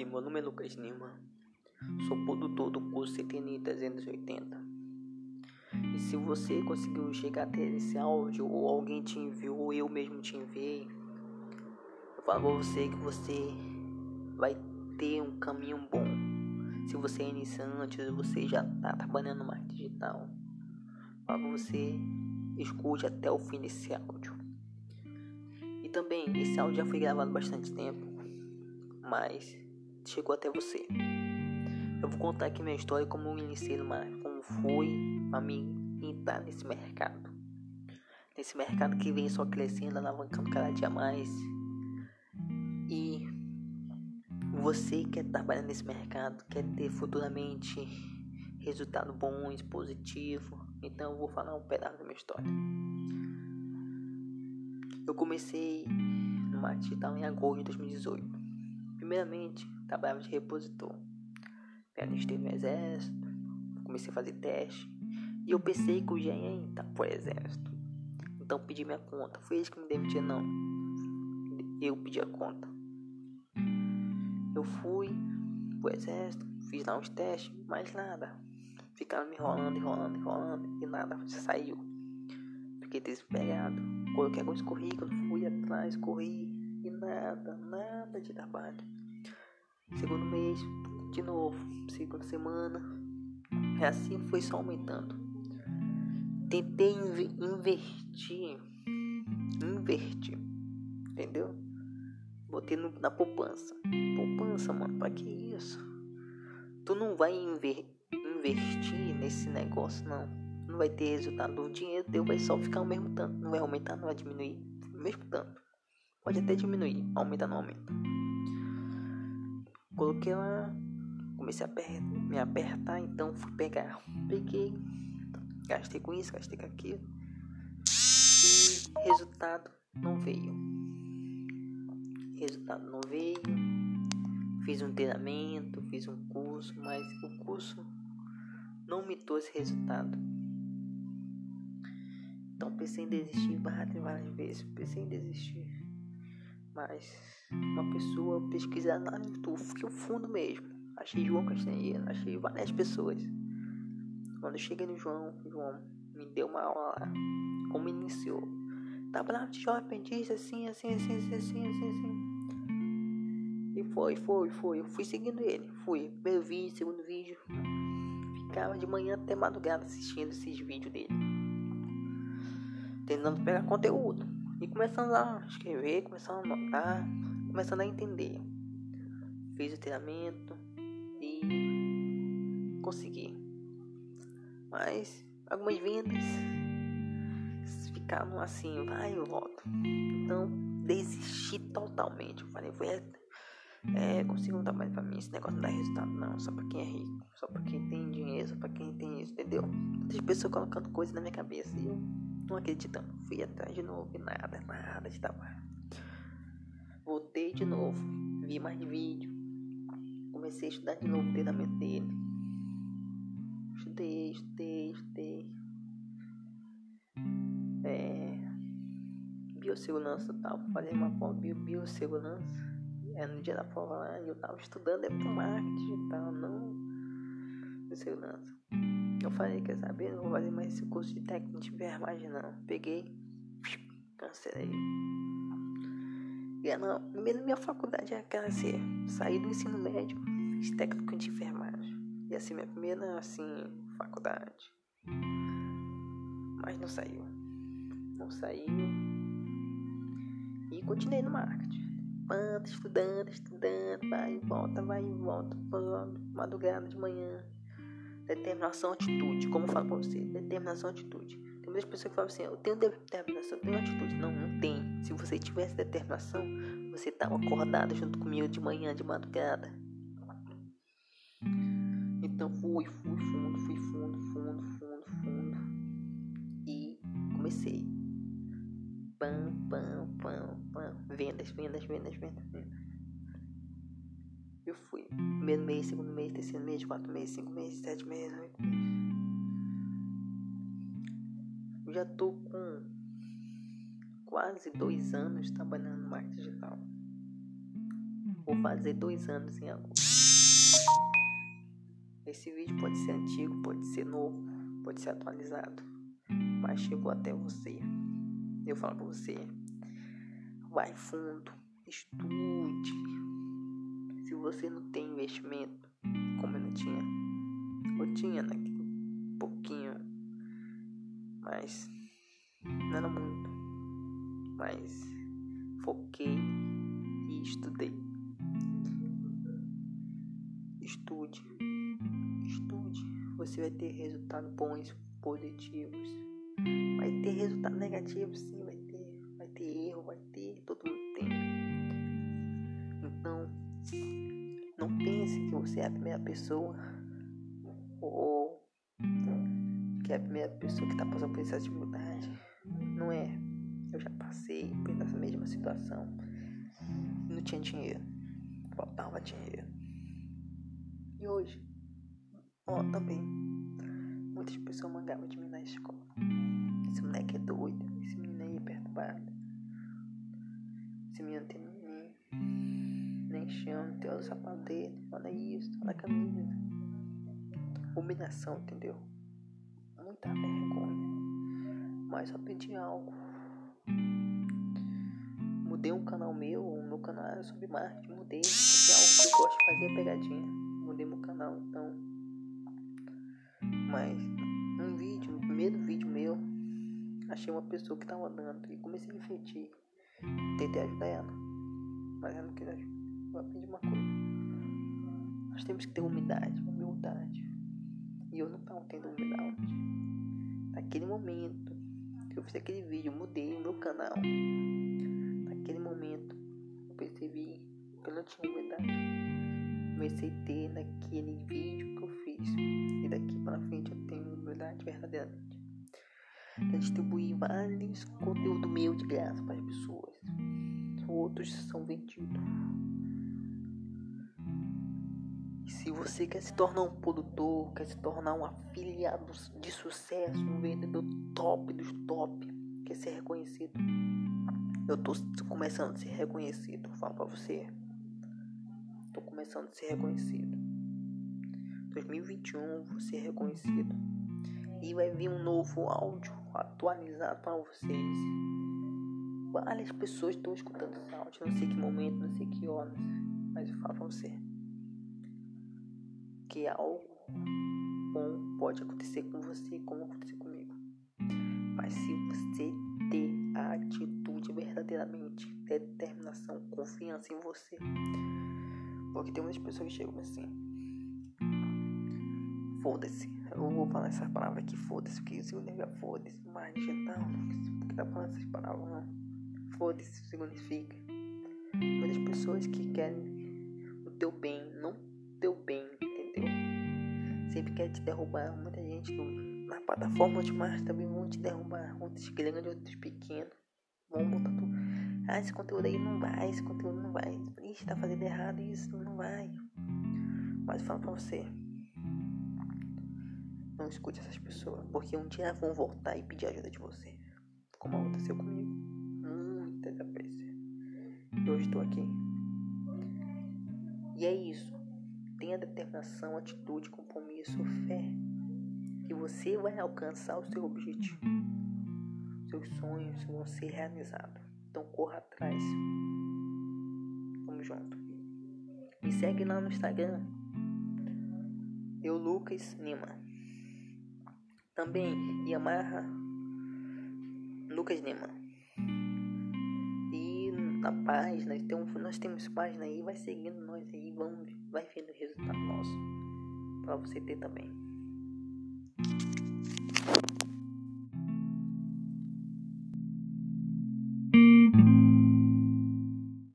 Oi, meu nome é Lucas Lima. Sou produtor do curso CTNI 380. E se você conseguiu chegar até esse áudio, ou alguém te enviou, ou eu mesmo te enviei, eu falo pra você que você vai ter um caminho bom. Se você é iniciante, ou você já tá trabalhando mais digital, eu falo pra você, escute até o fim desse áudio. E também, esse áudio já foi gravado bastante tempo, mas chegou até você. Eu vou contar aqui minha história, como eu iniciei, como foi a mim entrar nesse mercado. Nesse mercado que vem só crescendo, alavancando cada dia mais. E você quer trabalhar nesse mercado, quer ter futuramente resultado bons, positivo. Então eu vou falar um pedaço da minha história. Eu comecei no digital em agosto de 2018. Primeiramente, trabalhava de repositor alistei no exército, comecei a fazer teste. E eu pensei que eu já ia entrar pro exército. Então pedi minha conta. Foi eles que me demitiram, não. Eu pedi a conta. Eu fui pro exército, fiz lá uns testes, mas nada. Ficaram me enrolando, enrolando, enrolando e nada saiu. Fiquei desesperado. Coloquei alguns currículos, fui atrás, corri e nada, nada de trabalho. Segundo mês, de novo, segunda semana. E assim foi só aumentando. Tentei inv investir. Invertir. Entendeu? Botei no, na poupança. Poupança, mano, pra que isso? Tu não vai inver investir nesse negócio, não. Não vai ter resultado. O dinheiro teu vai só ficar o mesmo tanto. Não vai aumentar, não vai diminuir. O mesmo tanto. Pode até diminuir. Aumenta, não aumenta. Coloquei lá comecei a me apertar, então fui pegar. Peguei, gastei com isso, gastei com aquilo. E resultado não veio. Resultado não veio. Fiz um treinamento, fiz um curso, mas o curso não me trouxe resultado. Então pensei em desistir várias, várias vezes. Pensei em desistir. Mas uma pessoa pesquisar lá no YouTube, fui o fundo mesmo Achei João Castanheira, achei várias pessoas. Quando eu cheguei no João, João me deu uma aula lá. Como iniciou. Bravo de jovem aprendiz, assim, assim, assim, assim, assim, assim, assim. E foi, foi, foi. Eu fui seguindo ele. Fui. Primeiro vídeo, segundo vídeo. Ficava de manhã até madrugada assistindo esses vídeos dele. Tentando pegar conteúdo. E começando a escrever, começando a anotar, começando a entender. Fiz o treinamento, consegui. Mas algumas vendas ficaram assim, vai e volta. Então desisti totalmente. Eu falei, vou é, consigo um trabalho pra mim, esse negócio não dá resultado não, só pra quem é rico, só pra quem tem dinheiro, só pra quem tem isso, entendeu? Muitas pessoas colocando coisas na minha cabeça e eu não acreditando. Fui atrás de novo e nada, nada de trabalho. Voltei de novo, vi mais vídeo, comecei a estudar de novo o treinamento dele estudei, estudei, estudei. É, biossegurança tal, falei uma prova bio, biossegurança. É no dia da prova lá, eu tava estudando é pro marketing e tal, não biossegurança. Eu falei, quer saber, não vou fazer mais esse curso de técnico de enfermagem não. Peguei, cancelei. E não, primeiro minha faculdade é aquela assim, saí do ensino médio, fiz técnico de enfermagem. Ia ser minha primeira, assim, faculdade. Mas não saiu. Não saiu. E continuei no marketing. Manda, estudando, estudando, vai e volta, vai e volta, madrugada de manhã. Determinação, atitude. Como eu falo pra você, determinação, atitude. Tem muitas pessoas que falam assim: eu tenho determinação, eu tenho atitude. Não, não tem. Se você tivesse determinação, você tava acordado junto comigo de manhã, de madrugada. Então fui, fui fundo, fui fundo, fundo, fundo, fundo. E comecei. Pam, pam. Vendas, vendas, vendas, vendas, vendas. Eu fui. Primeiro mês, segundo mês, terceiro mês, quatro meses, cinco meses, sete meses, oito meses. Eu já tô com quase dois anos trabalhando no marketing digital. Vou fazer dois anos em agosto. Esse vídeo pode ser antigo, pode ser novo, pode ser atualizado, mas chegou até você. Eu falo pra você, vai fundo, estude. Se você não tem investimento, como eu não tinha, eu tinha naquele pouquinho, mas não era muito, mas foquei e estudei. Estude, estude, você vai ter resultados bons, positivos. Vai ter resultados negativos, sim, ter, erro, vai ter, todo mundo tem. Então, não pense que você é a primeira pessoa ou que é a primeira pessoa que está passando por essa dificuldade. Não é. Eu já passei por essa mesma situação. Não tinha dinheiro. Faltava dinheiro. E hoje, ó, também, muitas pessoas mangavam de mim na escola. Esse moleque é doido, esse menino aí é perturbado. Chão, tem o sapato dele. Olha isso, olha a camisa. Humilhação, entendeu? Muita vergonha. Mas só pedi algo. Mudei um canal meu, o meu canal era sobre marketing, mudei, porque algo que eu gosto de fazer é pegadinha. Mudei meu canal, então. Mas um vídeo, no primeiro vídeo meu, achei uma pessoa que tava andando e comecei a refletir. Tentei ajudar ela. Mas ela não quis ajudar. Eu aprendi uma coisa. Nós temos que ter humildade, humildade. E eu não tava tendo humildade. Naquele momento que eu fiz aquele vídeo, mudei o meu canal. Naquele momento eu percebi que eu não tinha humildade. Comecei a ter naquele vídeo que eu fiz. E daqui para frente eu tenho humildade verdadeiramente. Eu distribuir vários conteúdos meu de graça para as pessoas. Outros são vendidos. Se você quer se tornar um produtor, quer se tornar um afiliado de sucesso, um vendedor top dos top, quer ser reconhecido. Eu tô começando a ser reconhecido, falo pra você. Tô começando a ser reconhecido. 2021 vou ser reconhecido. E vai vir um novo áudio atualizado para vocês. Várias pessoas estão escutando esse áudio, não sei que momento, não sei que horas, mas eu falo pra você que algo bom pode acontecer com você como acontecer comigo. Mas se você ter a atitude verdadeiramente, ter determinação, confiança em você. Porque tem muitas pessoas que chegam assim. Foda-se. Eu vou falar essa palavra aqui, foda-se, porque significa foda-se, mas digital, porque tá falando essas palavras, não. Foda-se significa. Muitas pessoas que querem o teu bem, não quer te derrubar. Muita gente na plataforma de marketing também vão te derrubar. Outros grandes, outros pequenos. Vão botar tudo. Ah, esse conteúdo aí não vai, esse conteúdo não vai. Ixi, tá fazendo errado isso, não vai. Mas eu falo pra você. Não escute essas pessoas, porque um dia vão voltar e pedir ajuda de você. Como aconteceu comigo. Muitas vezes. E hoje estou aqui. E é isso. Tenha determinação, atitude, compromisso, fé. Que você vai alcançar o seu objetivo. Seus sonhos vão ser realizados. Então corra atrás. Vamos junto. Me segue lá no Instagram. Eu Lucas Lima. Também Yamaha Lucas Lima na página, então nós temos página aí, vai seguindo nós aí, vamos, vai vendo o resultado nosso para você ter também.